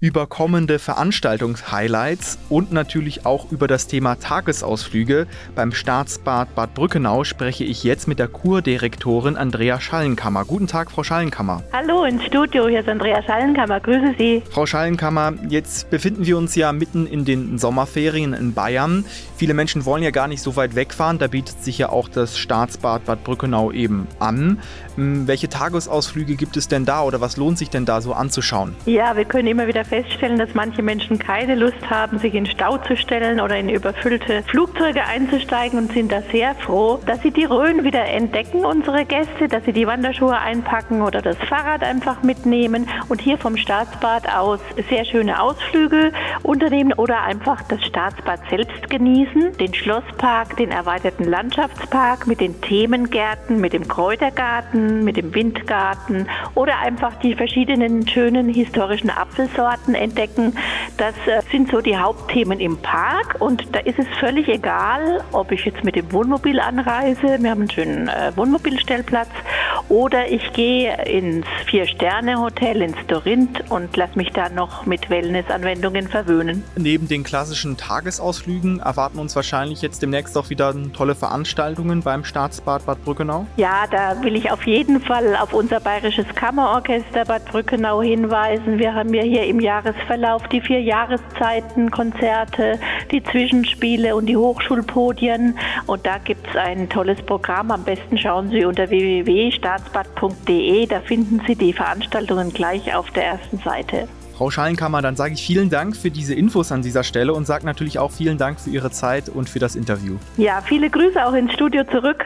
über kommende Veranstaltungshighlights und natürlich auch über das Thema Tagesausflüge. Beim Staatsbad Bad Brückenau spreche ich jetzt mit der Kurdirektorin Andrea Schallenkammer. Guten Tag, Frau Schallenkammer. Hallo ins Studio, hier ist Andrea Schallenkammer. Grüße Sie. Frau Schallenkammer, jetzt befinden wir uns ja mitten in den Sommerferien in Bayern. Viele Menschen wollen ja gar nicht so weit wegfahren. Da bietet sich ja auch das Staatsbad Bad Brückenau eben an. Hm, welche Tagesausflüge gibt es denn da oder was lohnt sich denn da so anzuschauen? Ja, wir können immer wieder feststellen, dass manche Menschen keine Lust haben, sich in Stau zu stellen oder in überfüllte Flugzeuge einzusteigen und sind da sehr froh, dass sie die Rhön wieder entdecken, unsere Gäste, dass sie die Wanderschuhe einpacken oder das Fahrrad einfach mitnehmen. Und hier vom Staatsbad aus sehr schöne Ausflüge unternehmen oder einfach das Staatsbad selbst genießen, den Schlosspark, den erweiterten Landschaftspark mit den Themengärten, mit dem Kräutergarten, mit dem Windgarten oder einfach die verschiedenen schönen historischen Apfelsorten entdecken. Das äh, sind so die Hauptthemen im Park und da ist es völlig egal, ob ich jetzt mit dem Wohnmobil anreise, wir haben einen schönen äh, Wohnmobilstellplatz, oder ich gehe ins Vier-Sterne-Hotel ins Dorint und lasse mich da noch mit Wellness-Anwendungen verwöhnen. Neben den klassischen Tagesausflügen erwarten uns wahrscheinlich jetzt demnächst auch wieder tolle Veranstaltungen beim Staatsbad Bad Brückenau. Ja, da will ich auf jeden Fall auf unser bayerisches Kammerorchester Bad Brückenau hinweisen. Wir haben ja hier im Jahresverlauf die vier Jahreszeiten-Konzerte, die Zwischenspiele und die Hochschulpodien. Und da gibt es ein tolles Programm. Am besten schauen Sie unter www.staatsbad staatsbad.de. Da finden Sie die Veranstaltungen gleich auf der ersten Seite. Frau Schallenkammer, dann sage ich vielen Dank für diese Infos an dieser Stelle und sage natürlich auch vielen Dank für Ihre Zeit und für das Interview. Ja, viele Grüße auch ins Studio zurück.